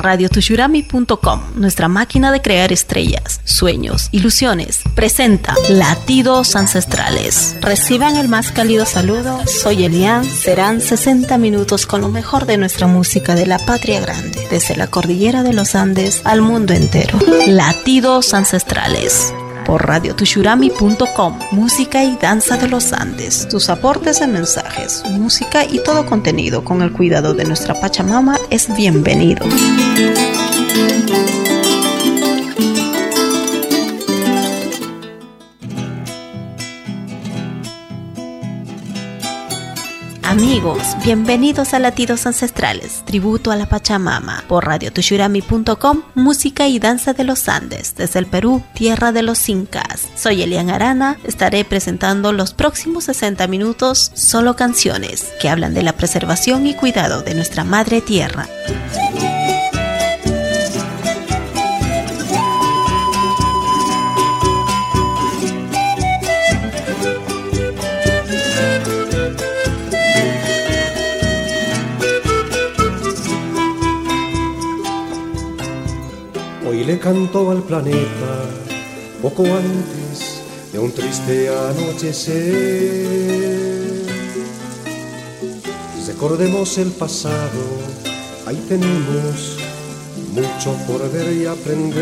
radiotushurami.com, nuestra máquina de crear estrellas, sueños, ilusiones, presenta Latidos Ancestrales. Reciban el más cálido saludo, soy Elian, serán 60 minutos con lo mejor de nuestra música de la patria grande, desde la cordillera de los Andes al mundo entero. Latidos Ancestrales por radiotushurami.com. Música y danza de los Andes. Tus aportes en mensajes, música y todo contenido con el cuidado de nuestra Pachamama es bienvenido. Amigos, bienvenidos a Latidos Ancestrales, tributo a la Pachamama, por radiotushurami.com, música y danza de los Andes, desde el Perú, tierra de los Incas. Soy Elian Arana, estaré presentando los próximos 60 minutos solo canciones que hablan de la preservación y cuidado de nuestra madre tierra. Le cantó al planeta poco antes de un triste anochecer. Recordemos el pasado, ahí tenemos mucho por ver y aprender.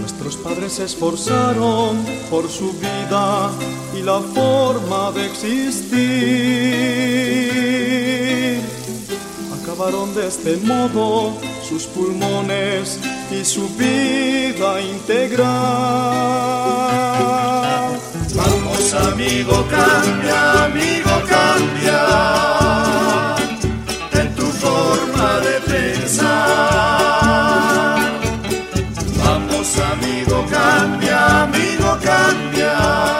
Nuestros padres se esforzaron por su vida y la forma de existir de este modo sus pulmones y su vida integral. Vamos amigo, cambia, amigo, cambia en tu forma de pensar. Vamos amigo, cambia, amigo, cambia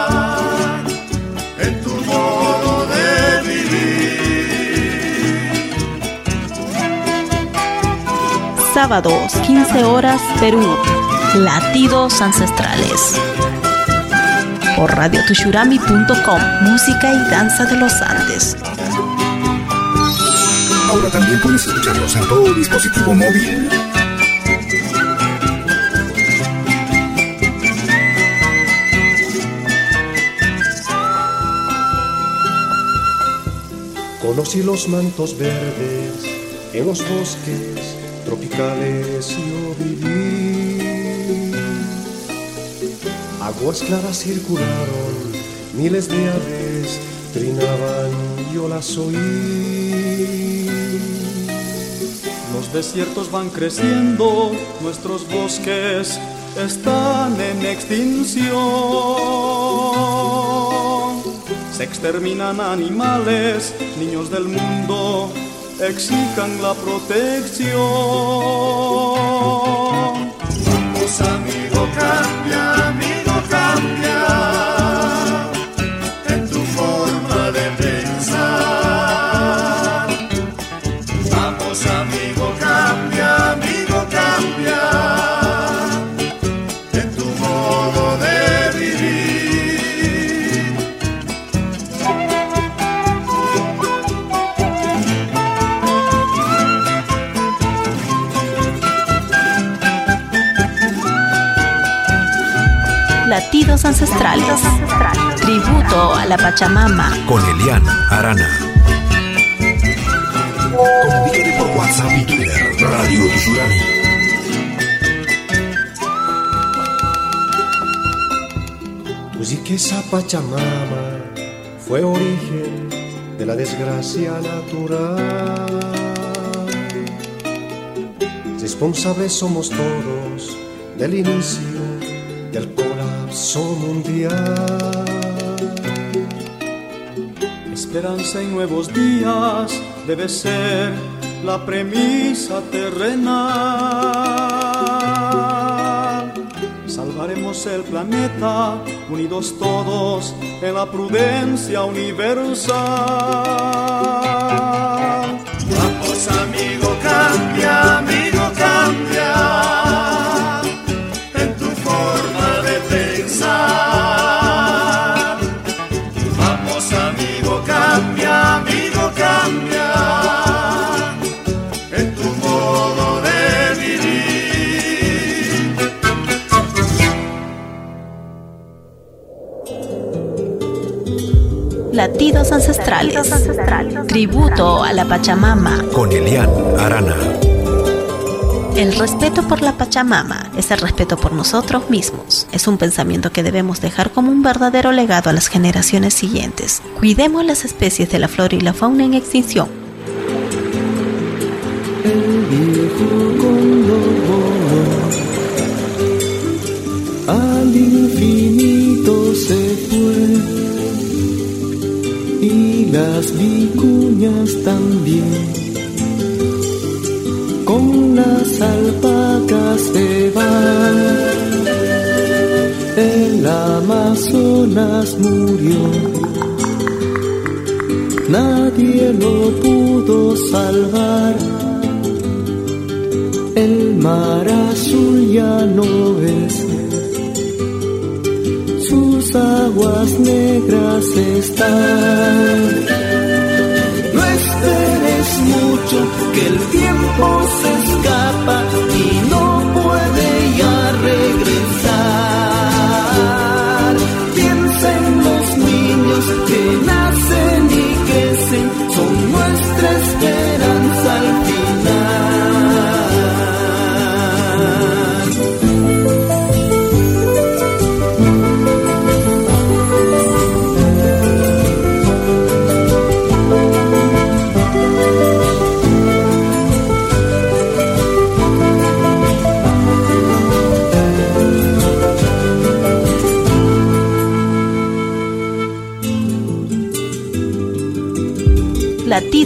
Sábados, 15 horas, Perú. Latidos ancestrales. Por radiotushurami.com, música y danza de los Andes. Ahora también puedes escucharlos en todo dispositivo móvil. Conocí los mantos verdes en los bosques yo viví. Aguas claras circularon, miles de aves trinaban, yo las oí. Los desiertos van creciendo, nuestros bosques están en extinción. Se exterminan animales, niños del mundo exijan la protección. Ancestrales. Tributo a la Pachamama. Con Elian Arana. Comuníquete por WhatsApp y Twitter. Radio Tsunami. Pues y que esa Pachamama fue origen de la desgracia natural. Responsables somos todos del inicio colapso mundial. Esperanza en nuevos días debe ser la premisa terrenal. Salvaremos el planeta, unidos todos en la prudencia universal. Amigo, cambia, amigo, cambia en tu modo de vivir. Latidos ancestrales, Latidos ancestrales. tributo a la Pachamama con Elian Arana. El respeto por la Pachamama es el respeto por nosotros mismos. Es un pensamiento que debemos dejar como un verdadero legado a las generaciones siguientes. Cuidemos las especies de la flora y la fauna en extinción. El al infinito se fue y las vicuñas también. Con las alpacas se van, el Amazonas murió, nadie lo pudo salvar. El mar azul ya no es aguas negras están. Que el tiempo se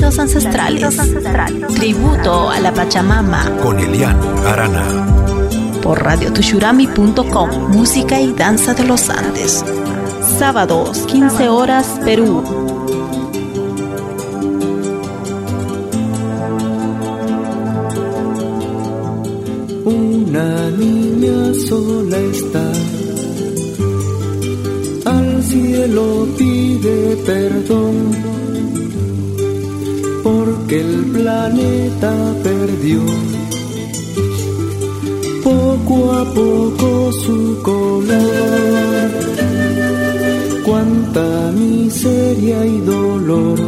Latidos ancestrales. Tributo a la Pachamama. Con Elian Arana. Por radiotushurami.com. Música y danza de los Andes. Sábados, 15 horas, Perú. Una niña sola está, al cielo pide perdón, porque el planeta perdió poco a poco su color. Cuánta miseria y dolor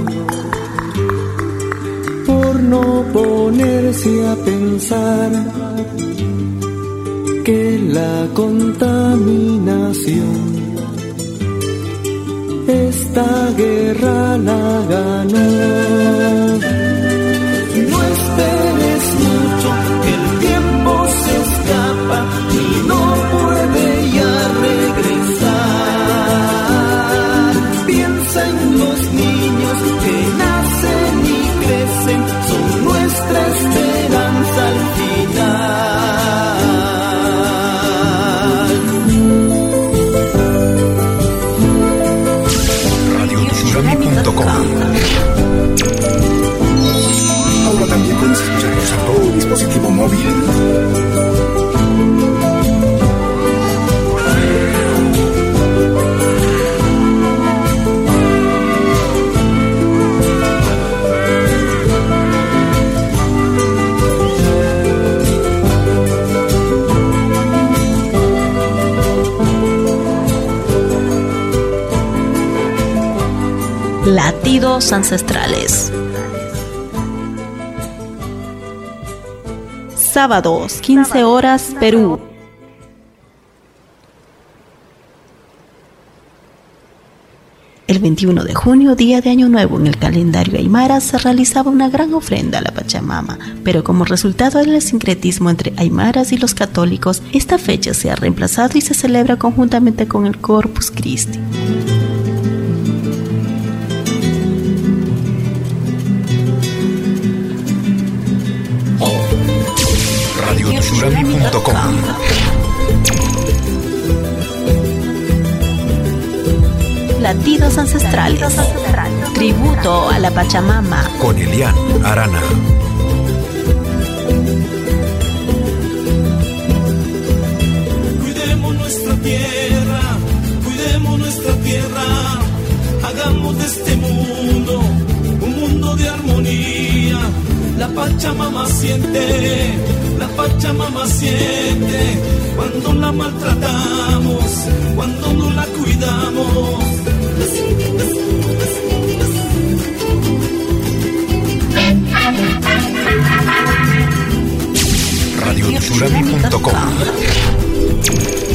por no ponerse a pensar que la contaminación esta guerra la ganó. Ancestrales. Sábados, 15 horas, Perú. El 21 de junio, día de Año Nuevo en el calendario Aymara, se realizaba una gran ofrenda a la Pachamama, pero como resultado del sincretismo entre Aymaras y los católicos, esta fecha se ha reemplazado y se celebra conjuntamente con el Corpus Christi. Latidos ancestrales. Tributo a la Pachamama. Con Elian Arana. Cuidemos nuestra tierra, cuidemos nuestra tierra, hagamos de este mundo un mundo de armonía. La Pachamama siente, la Pachamama siente, cuando la maltratamos, cuando no la cuidamos. Radiochurami.com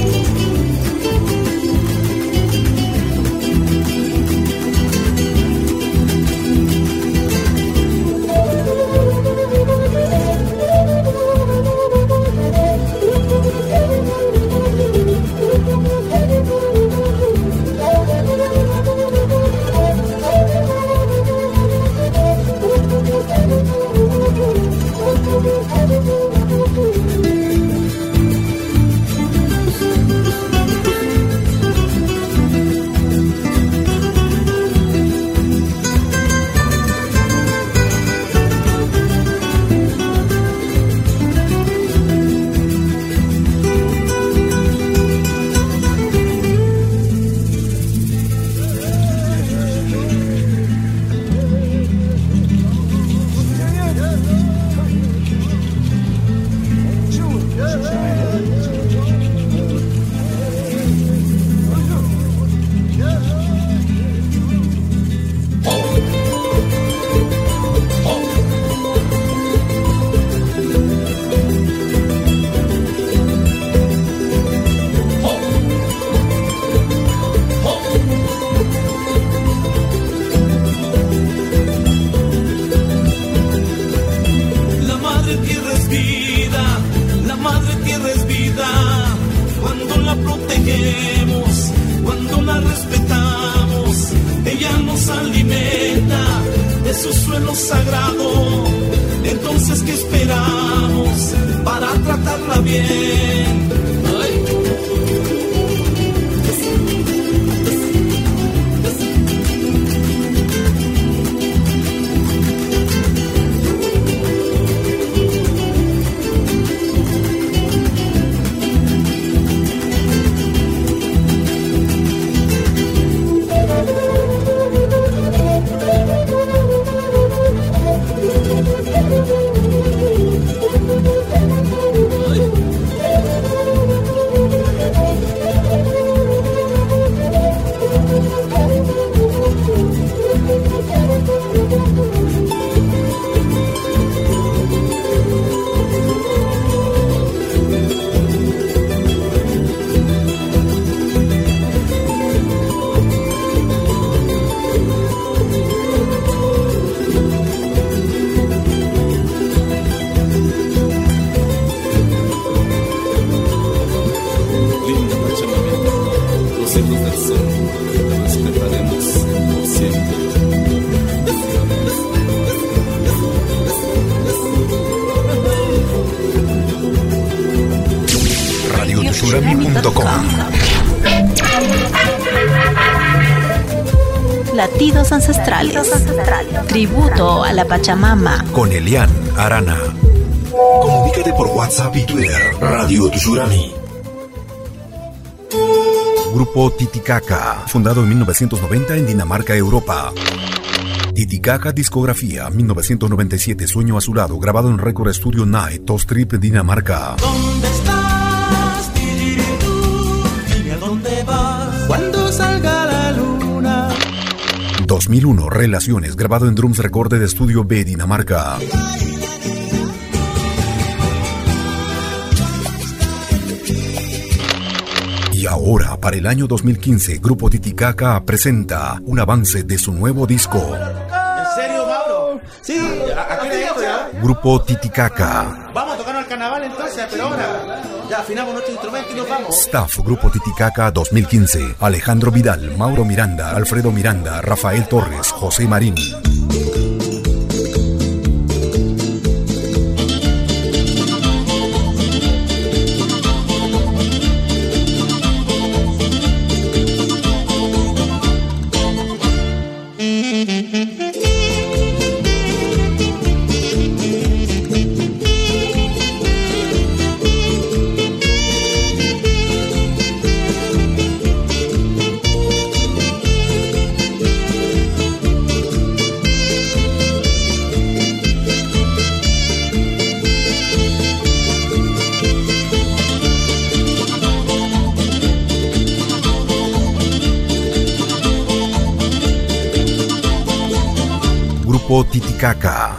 Tributo a la Pachamama. Con Elian Arana. Comunícate por WhatsApp y Twitter. Radio Tushurami. Grupo Titicaca, fundado en 1990 en Dinamarca, Europa. Titicaca Discografía, 1997, Sueño Azulado, grabado en Record Studio Night, Tostrip, Dinamarca. ¿Dónde estás? Dime a dónde vas. Cuando salga la 2001, Relaciones, grabado en Drums Record de Estudio B, Dinamarca. Ahora, para el año 2015, Grupo Titicaca presenta un avance de su nuevo disco. ¿En serio, Mauro? Sí, aquí ya. Grupo Titicaca. Vamos a tocar al carnaval entonces, pero ahora. Ya afinamos nuestro instrumento y nos vamos. Staff Grupo Titicaca 2015. Alejandro Vidal, Mauro Miranda, Alfredo Miranda, Rafael Torres, José Marín. Titicaca.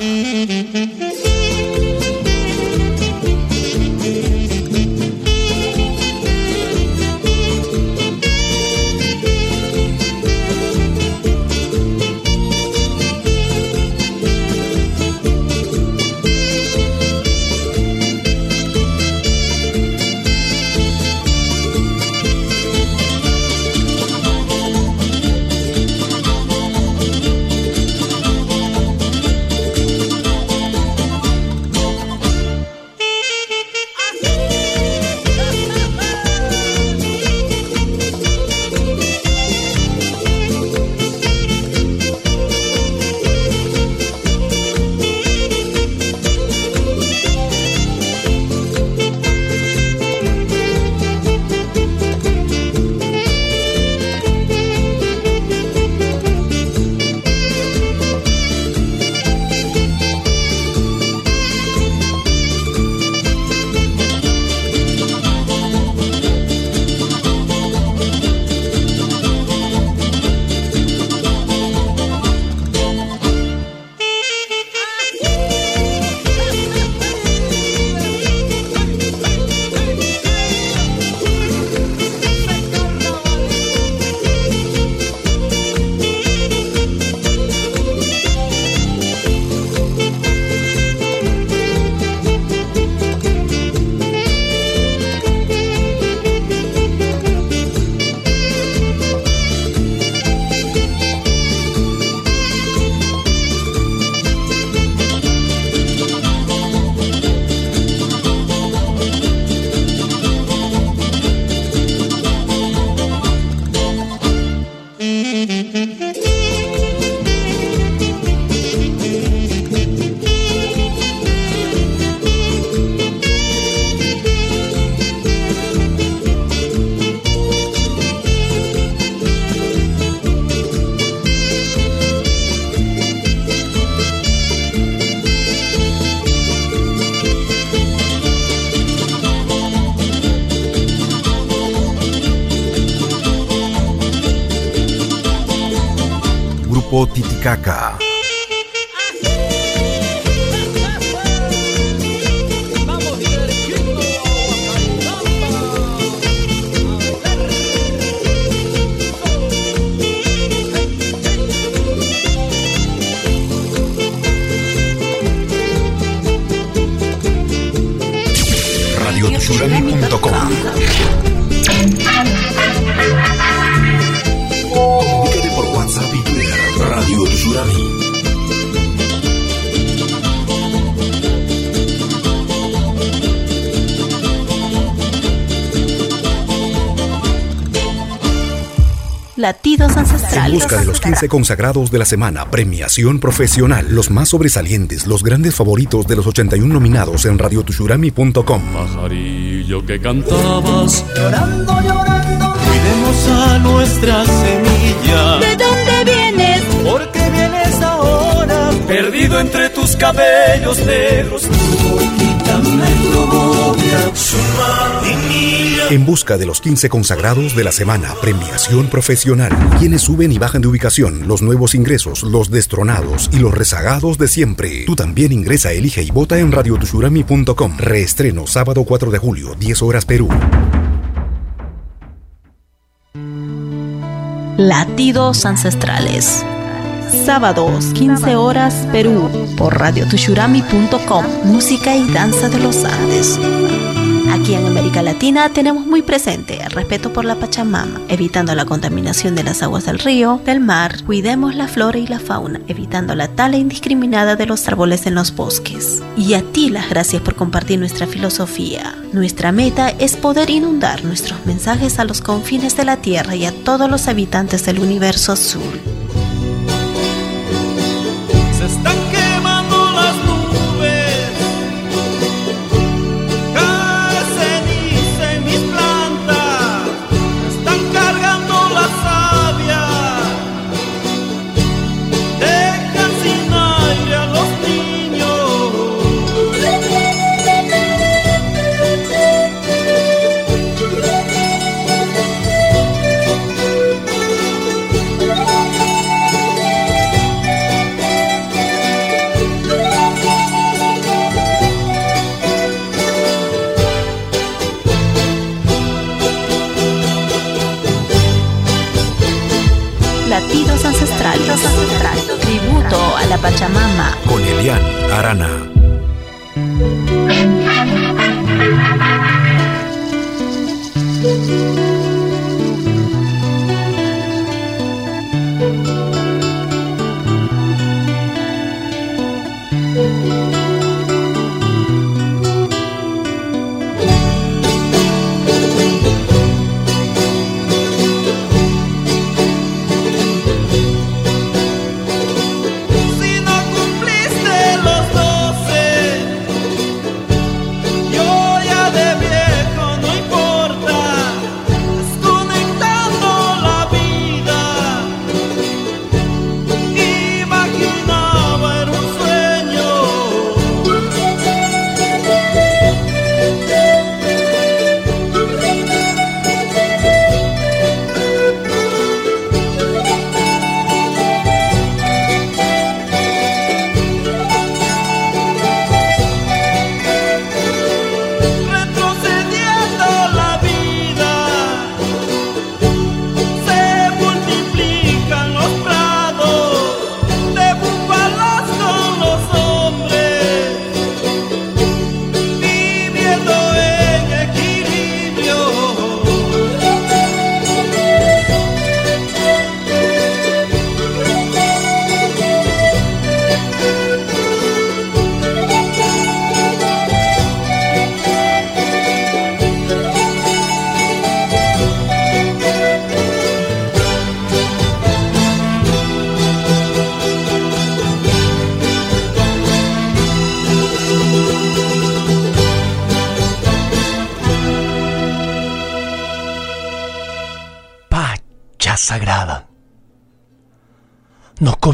Comunícate por WhatsApp y Twitter. Radio Tusurami. Latidos ancestrales. En busca de los 15 consagrados de la semana, premiación profesional, los más sobresalientes, los grandes favoritos de los 81 nominados en radiotushurami.com. Pajarillo que cantabas, Llorando, llorando, cuidemos a nuestra semilla. ¿De dónde vienes? Porque vienes ahora, perdido entre tus cabellos negros. En busca de los 15 consagrados de la semana, premiación profesional. Quienes suben y bajan de ubicación, los nuevos ingresos, los destronados y los rezagados de siempre. Tú también ingresa, elige y vota en radiotushurami.com. Reestreno sábado 4 de julio, 10 horas Perú. Latidos ancestrales. Sábados, 15 horas, Perú, por radiotushurami.com. Música y danza de los Andes. Aquí en América Latina tenemos muy presente el respeto por la Pachamama, evitando la contaminación de las aguas del río, del mar, cuidemos la flora y la fauna, evitando la tala indiscriminada de los árboles en los bosques. Y a ti las gracias por compartir nuestra filosofía. Nuestra meta es poder inundar nuestros mensajes a los confines de la Tierra y a todos los habitantes del universo azul.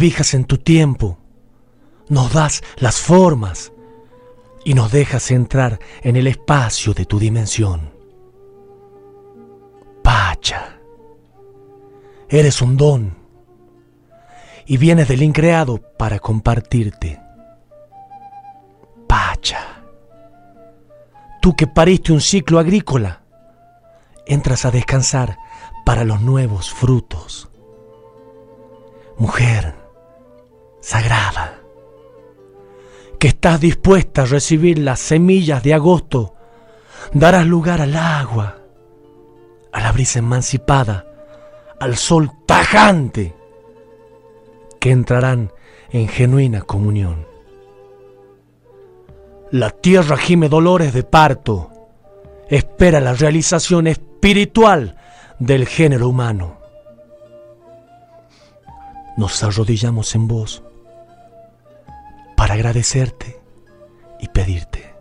Cobijas en tu tiempo, nos das las formas y nos dejas entrar en el espacio de tu dimensión. Pacha, eres un don y vienes del increado para compartirte. Pacha, tú que pariste un ciclo agrícola, entras a descansar para los nuevos frutos. Mujer sagrada, que estás dispuesta a recibir las semillas de agosto, darás lugar al agua, a la brisa emancipada, al sol tajante, que entrarán en genuina comunión. La tierra gime dolores de parto, espera la realización espiritual del género humano. Nos arrodillamos en vos para agradecerte y pedirte.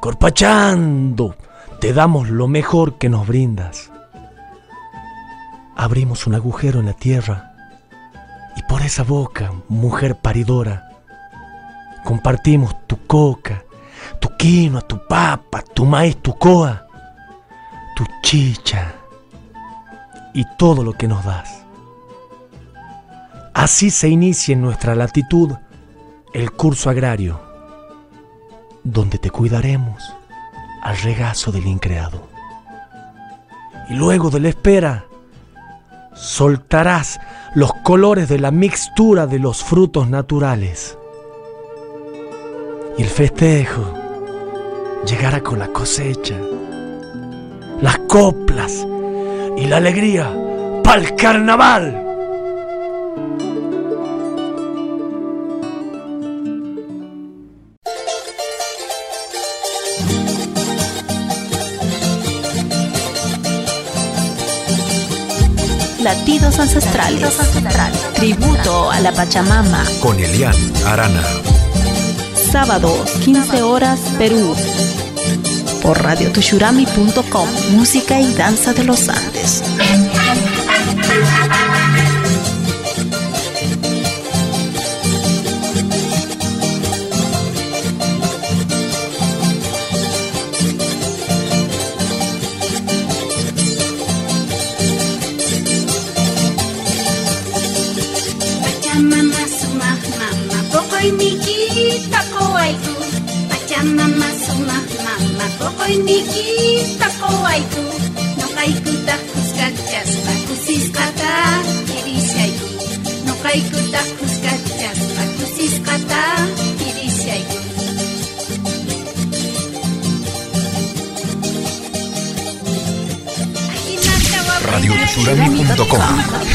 Corpachando, te damos lo mejor que nos brindas. Abrimos un agujero en la tierra y por esa boca, mujer paridora, compartimos tu coca, tu quinoa, tu papa, tu maíz, tu coa, tu chicha y todo lo que nos das. Así se inicia en nuestra latitud el curso agrario, donde te cuidaremos al regazo del increado. Y luego de la espera, soltarás los colores de la mixtura de los frutos naturales. Y el festejo llegará con la cosecha, las coplas y la alegría para el carnaval. Latidos ancestrales. Tributo a la Pachamama. Con Elian Arana. Sábados, 15 horas, Perú. Por radiotushurami.com. Música y danza de los Andes. kokoy nikita kowaiku pachamama soma mama suma mama kokoy nikita kowaiku noqaykuta kuskachaspa kusisqata kirishayku noqaykuta kuskachaspa kusisqata radio radioutsurami.com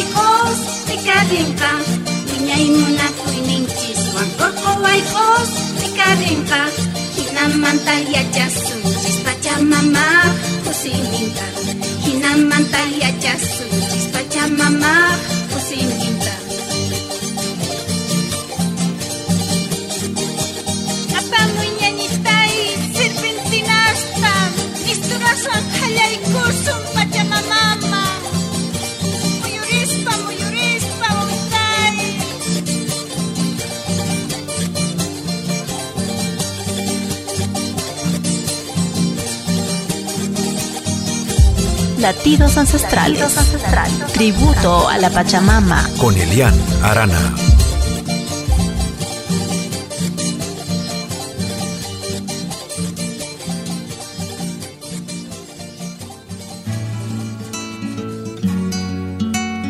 kawai kos tikadinka Niñay munakuininchis wankor kawai kos tikadinka Hinamanta yachasunchis pachamama kusininka Hinamanta yachasunchis pachamama kusininka Latidos ancestrales. Tributo a la Pachamama. Con Elian Arana.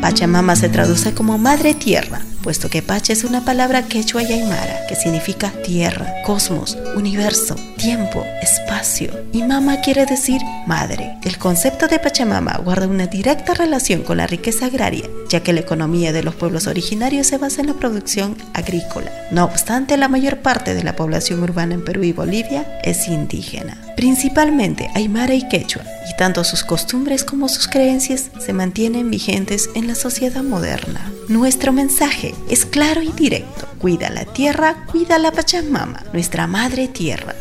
Pachamama se traduce como Madre Tierra. Puesto que Pacha es una palabra quechua y aymara que significa tierra, cosmos, universo, tiempo, espacio. Y mama quiere decir madre. El concepto de Pachamama guarda una directa relación con la riqueza agraria, ya que la economía de los pueblos originarios se basa en la producción agrícola. No obstante, la mayor parte de la población urbana en Perú y Bolivia es indígena, principalmente aymara y quechua, y tanto sus costumbres como sus creencias se mantienen vigentes en la sociedad moderna. Nuestro mensaje es claro y directo. Cuida la tierra, cuida la Pachamama, nuestra madre tierra.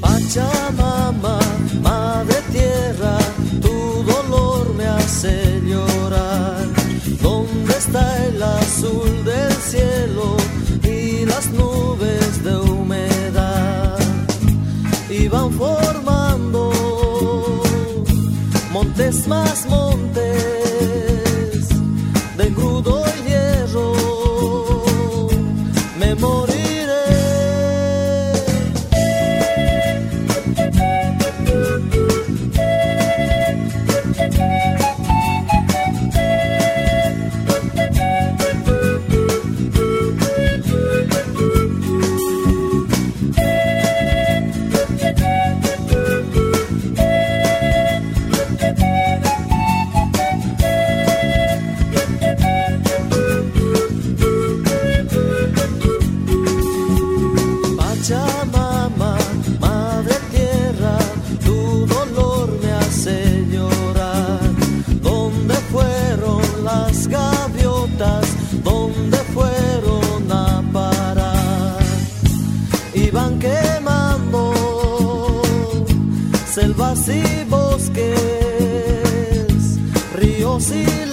Pachamama, madre tierra, tu dolor me hace llorar. ¿Dónde está el azul del cielo y las nubes de humedad? Y van formando montes más montes ríos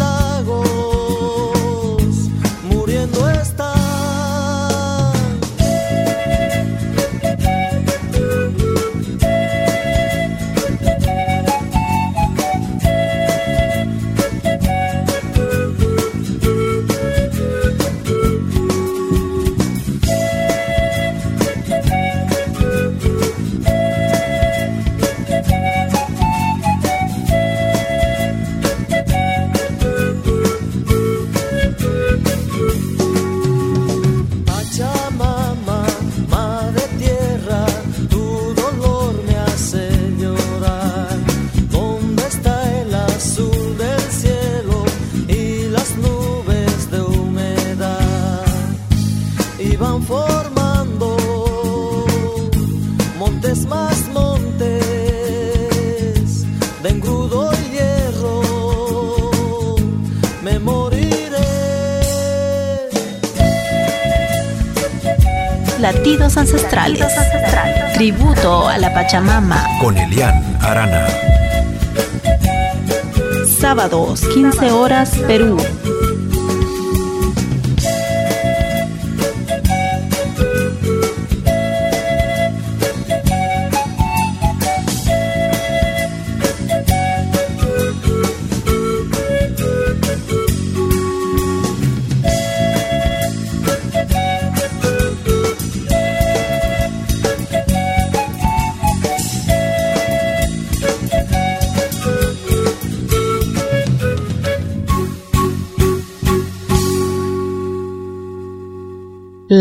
horas,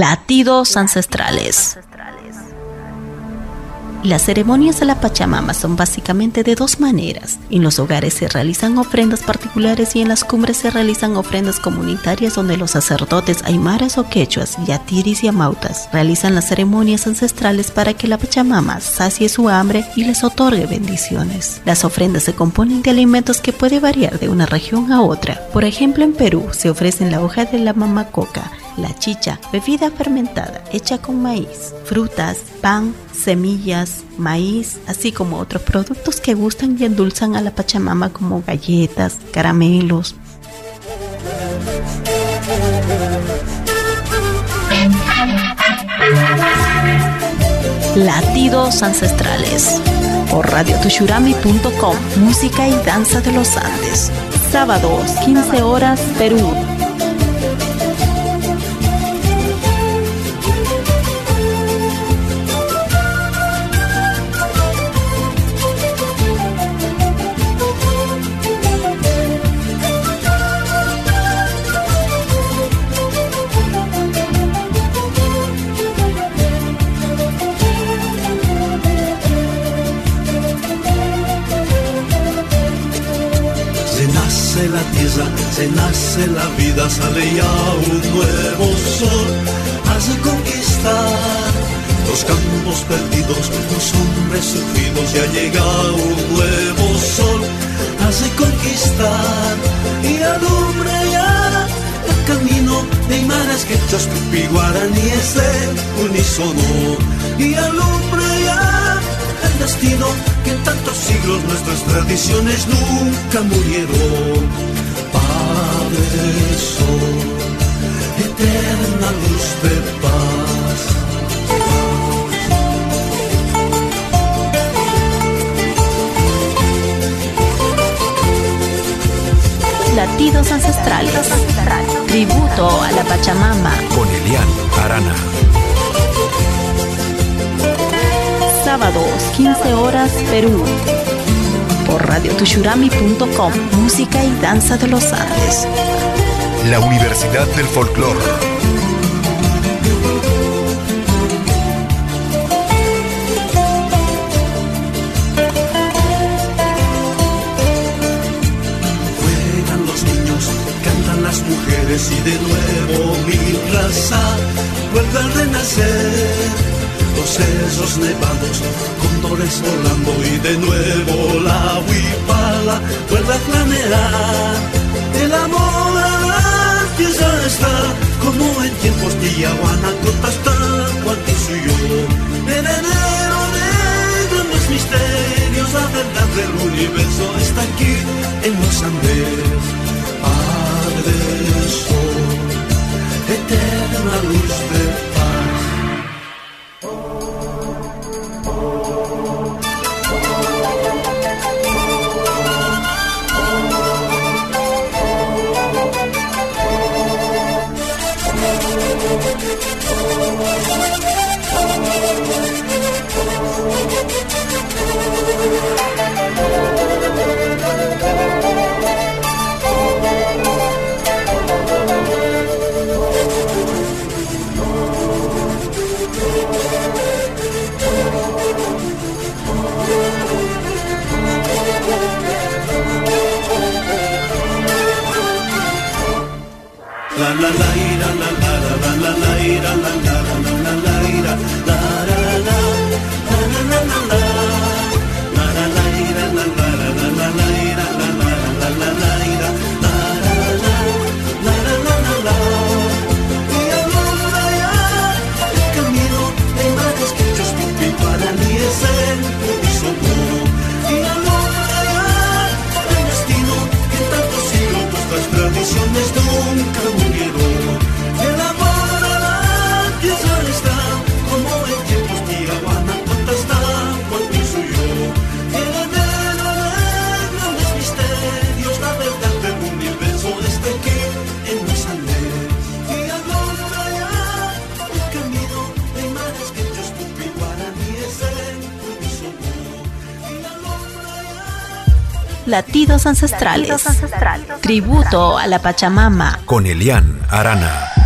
Latidos ancestrales. Las ceremonias de la Pachamama son básicamente de dos maneras. En los hogares se realizan ofrendas particulares y en las cumbres se realizan ofrendas comunitarias donde los sacerdotes aymaras o quechuas, yatiris y amautas realizan las ceremonias ancestrales para que la Pachamama sacie su hambre y les otorgue bendiciones. Las ofrendas se componen de alimentos que puede variar de una región a otra. Por ejemplo, en Perú se ofrecen la hoja de la mamacoca, la chicha, bebida fermentada hecha con maíz, frutas, pan, semillas, maíz, así como otros productos que gustan y endulzan a la Pachamama como galletas, caramelos. Latidos ancestrales por radiotushurami.com Música y danza de los Andes. Sábados, 15 horas, Perú. Se nace la vida, sale ya un nuevo sol, hace conquistar los campos perdidos, los hombres sufridos, ya llega un nuevo sol, hace conquistar y alumbra ya el camino de imanes que tupi guaraní es unísono. Y alumbra ya el destino que en tantos siglos nuestras tradiciones nunca murieron. Sol, eterna luz de paz. Latidos ancestrales. Tributo a la Pachamama. Con Elian Arana. Sábados, 15 horas, Perú. Por radiotushurami.com. Música y danza de los Andes. La Universidad del Folclor. Juegan los niños, cantan las mujeres y de nuevo mi raza vuelve a renacer. Los cerros nevados, cóndores volando y de nuevo la huipala vuelve a planear. El amor a la tierra está como en tiempos de Yaguana, hasta cuanto suyo. Heredero de grandes misterios, la verdad del universo está aquí en los Andes. Padre La la Latidos ancestrales. Tributo a la Pachamama. Con Elian Arana.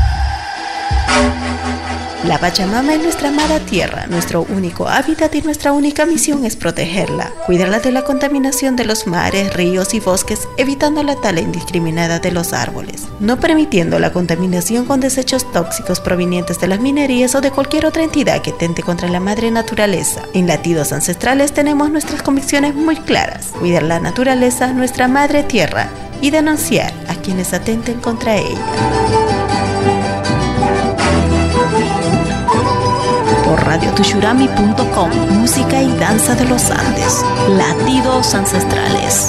La Pachamama es nuestra amada tierra, nuestro único hábitat y nuestra única misión es protegerla, cuidarla de la contaminación de los mares, ríos y bosques, evitando la tala indiscriminada de los árboles, no permitiendo la contaminación con desechos tóxicos provenientes de las minerías o de cualquier otra entidad que tente contra la madre naturaleza. En Latidos Ancestrales tenemos nuestras convicciones muy claras, cuidar la naturaleza, nuestra madre tierra, y denunciar a quienes atenten contra ella. Por radiotushurami.com. Música y danza de los Andes. Latidos ancestrales.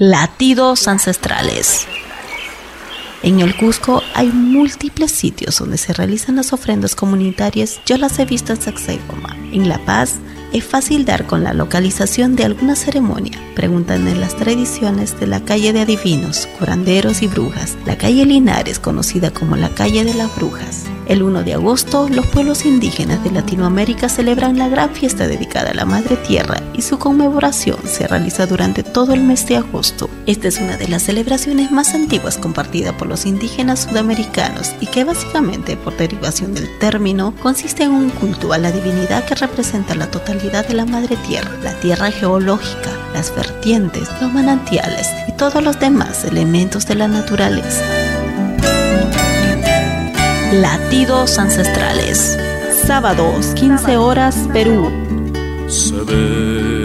Latidos ancestrales. En el Cusco hay múltiples sitios donde se realizan las ofrendas comunitarias. Yo las he visto en Sacsayhuama. En La Paz es fácil dar con la localización de alguna ceremonia. Preguntan en las tradiciones de la calle de adivinos, curanderos y brujas. La calle Linares, conocida como la calle de las brujas. El 1 de agosto, los pueblos indígenas de Latinoamérica celebran la gran fiesta dedicada a la Madre Tierra y su conmemoración se realiza durante todo el mes de agosto. Esta es una de las celebraciones más antiguas compartida por los indígenas sudamericanos y que básicamente, por derivación del término, consiste en un culto a la divinidad que representa la totalidad de la Madre Tierra, la tierra geológica, las vertientes, los manantiales y todos los demás elementos de la naturaleza. Latidos ancestrales. Sábados, 15 horas, Perú. Se ve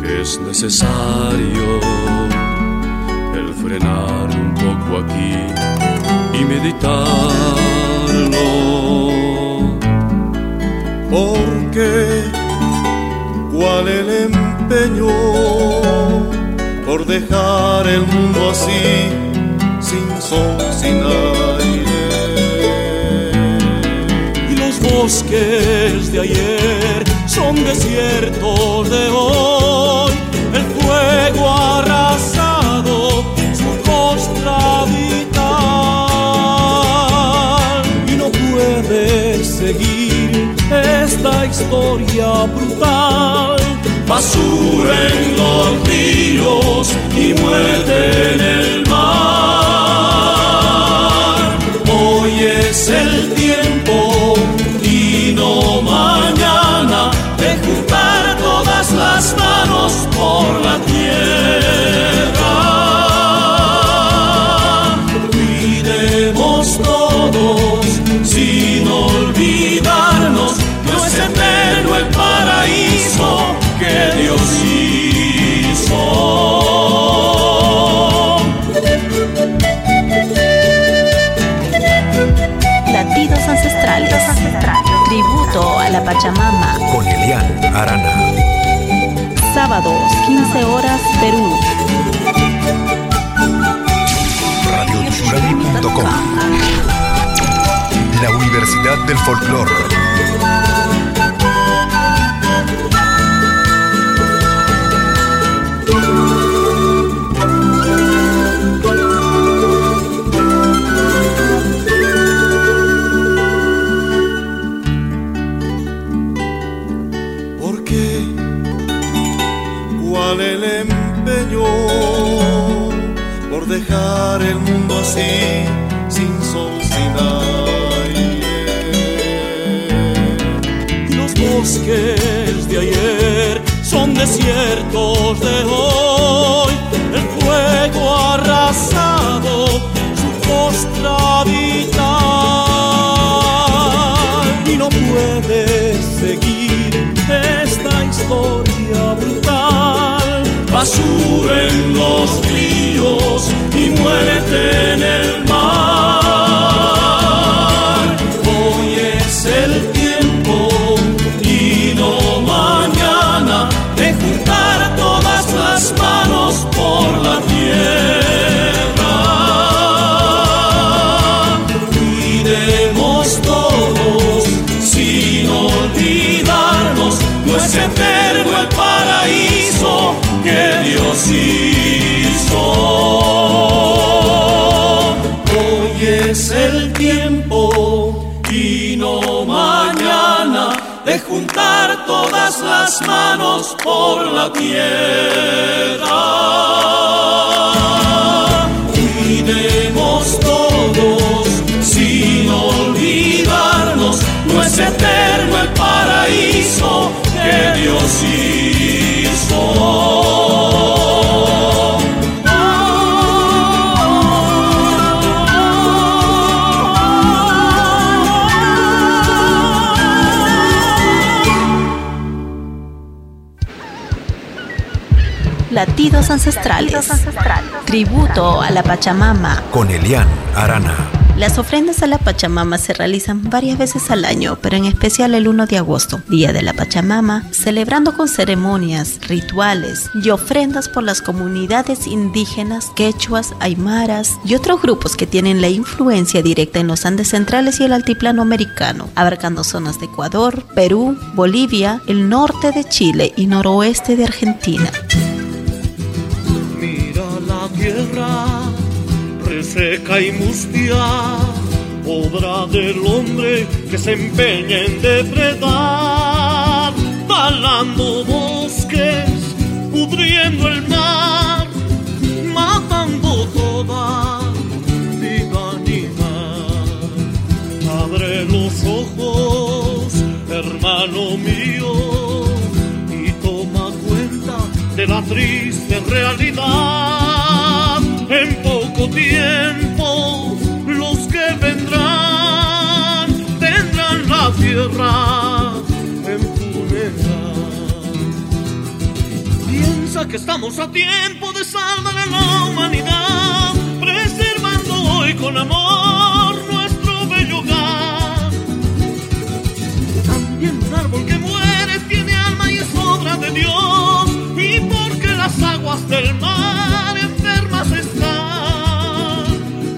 que es necesario el frenar un poco aquí y meditarlo. Porque cuál el empeño por dejar el mundo así, sin sol, sin aire. Y los bosques de ayer son desiertos de hoy. El fuego ha historia brutal. Basura en los ríos y muerte en el Pachamama. Con Elian Arana. Sábados, 15 horas, Perú. Radiochurali.com La Universidad del Folclor. Dejar el mundo así, sin sol, sin aire? Y los bosques de ayer son desiertos de hoy. El fuego arrasado su costra vital y no puede seguir esta historia brutal. basura en los ríos y muérete en el todas las manos por la tierra. Cuidemos todos sin olvidarnos, no es eterno el paraíso que Dios hizo. Latidos ancestrales. Tributo a la Pachamama. Con Elian Arana. Las ofrendas a la Pachamama se realizan varias veces al año, pero en especial el 1 de agosto, Día de la Pachamama, celebrando con ceremonias, rituales y ofrendas por las comunidades indígenas, quechuas, aymaras y otros grupos que tienen la influencia directa en los Andes centrales y el altiplano americano, abarcando zonas de Ecuador, Perú, Bolivia, el norte de Chile y noroeste de Argentina. Tierra reseca y mustia, obra del hombre que se empeña en depredar, talando bosques, pudriendo el mar, matando toda animal. Abre los ojos, hermano mío, la triste realidad. En poco tiempo los que vendrán tendrán la tierra en pureza. Piensa que estamos a tiempo de salvar a la humanidad, preservando hoy con amor nuestro bello hogar. También un árbol que muere tiene alma y es obra de Dios, aguas del mar enfermas están,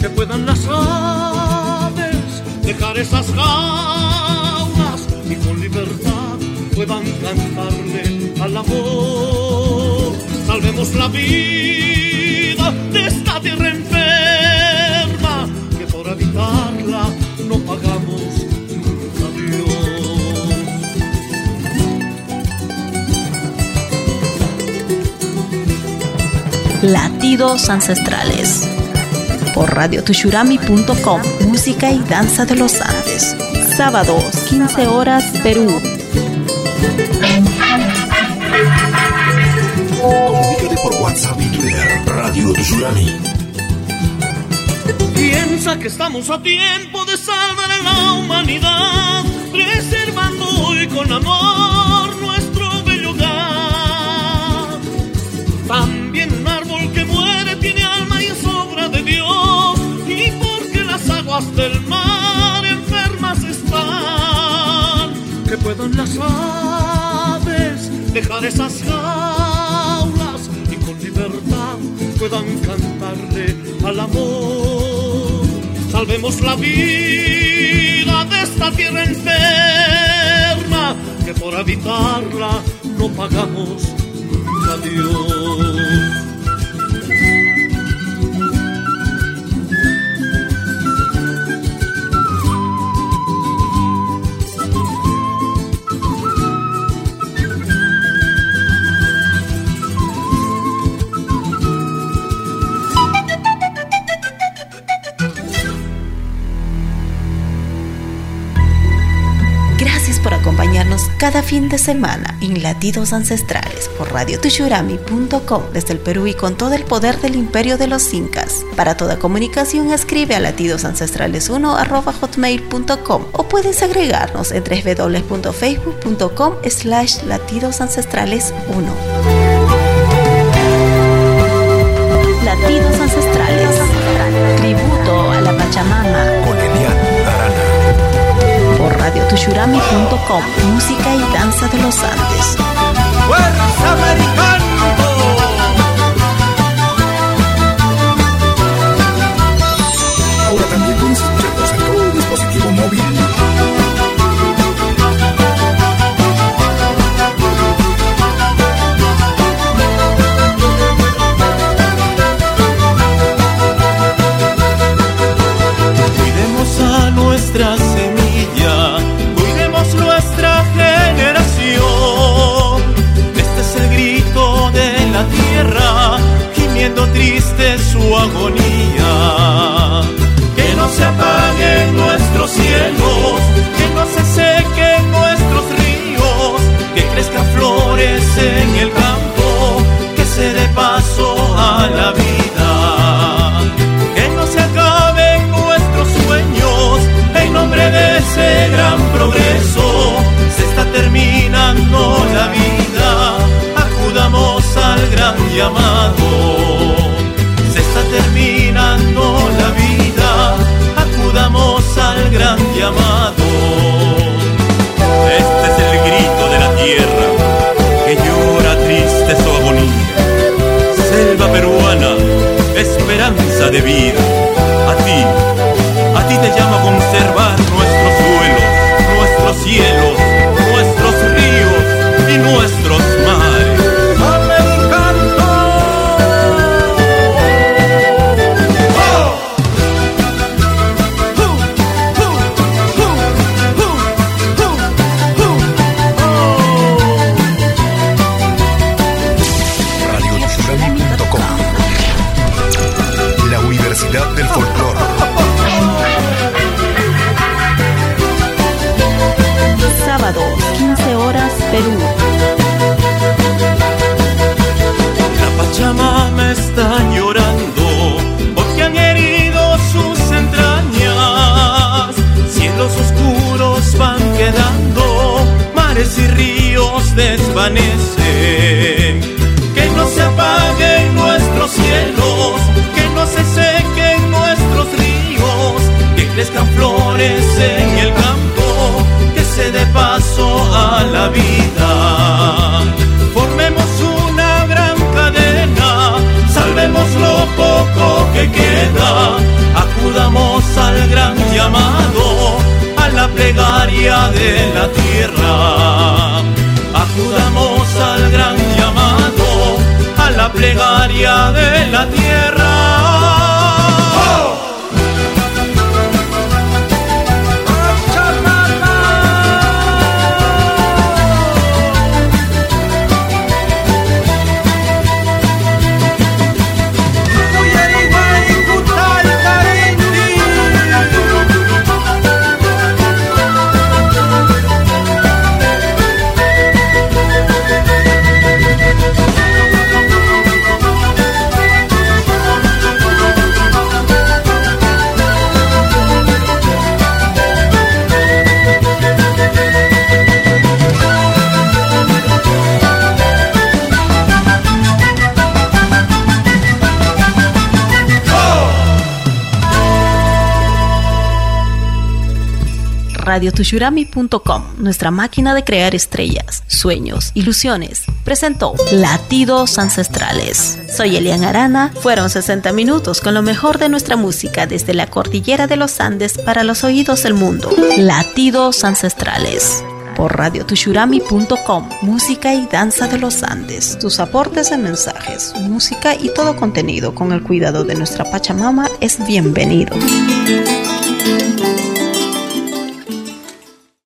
que puedan las aves dejar esas jaulas y con libertad puedan cantarle al amor. Salvemos la vida de esta tierra enferma, que por habitarla no pagamos Latidos ancestrales. Por radiotushurami.com. Música y danza de los Andes. Sábados, 15 horas, Perú. Comunícate por WhatsApp y Twitter. Radio Tsunami. Piensa que estamos a tiempo de salvar a la humanidad, preservando hoy con amor del mar enfermas están, que puedan las aves dejar esas jaulas y con libertad puedan cantarle al amor. Salvemos la vida de esta tierra enferma, que por habitarla no pagamos nunca Dios. Cada fin de semana en Latidos Ancestrales por radiotushurami.com desde el Perú y con todo el poder del imperio de los incas. Para toda comunicación escribe a latidosancestrales1 o puedes agregarnos en www.facebook.com slash latidosancestrales1. Latidos ancestrales. Tributo a la Pachamama. Radiotushurami.com. Música y danza de los Andes. Que no se apaguen nuestros cielos, que no se sequen nuestros ríos, que crezcan flores en el campo, que se dé paso a la vida. radiotushurami.com, nuestra máquina de crear estrellas, sueños, ilusiones, presentó Latidos Ancestrales. Soy Elian Arana, fueron 60 minutos con lo mejor de nuestra música desde la cordillera de los Andes para los oídos del mundo. Latidos Ancestrales. Por radiotushurami.com, música y danza de los Andes. Tus aportes de mensajes, música y todo contenido con el cuidado de nuestra Pachamama es bienvenido.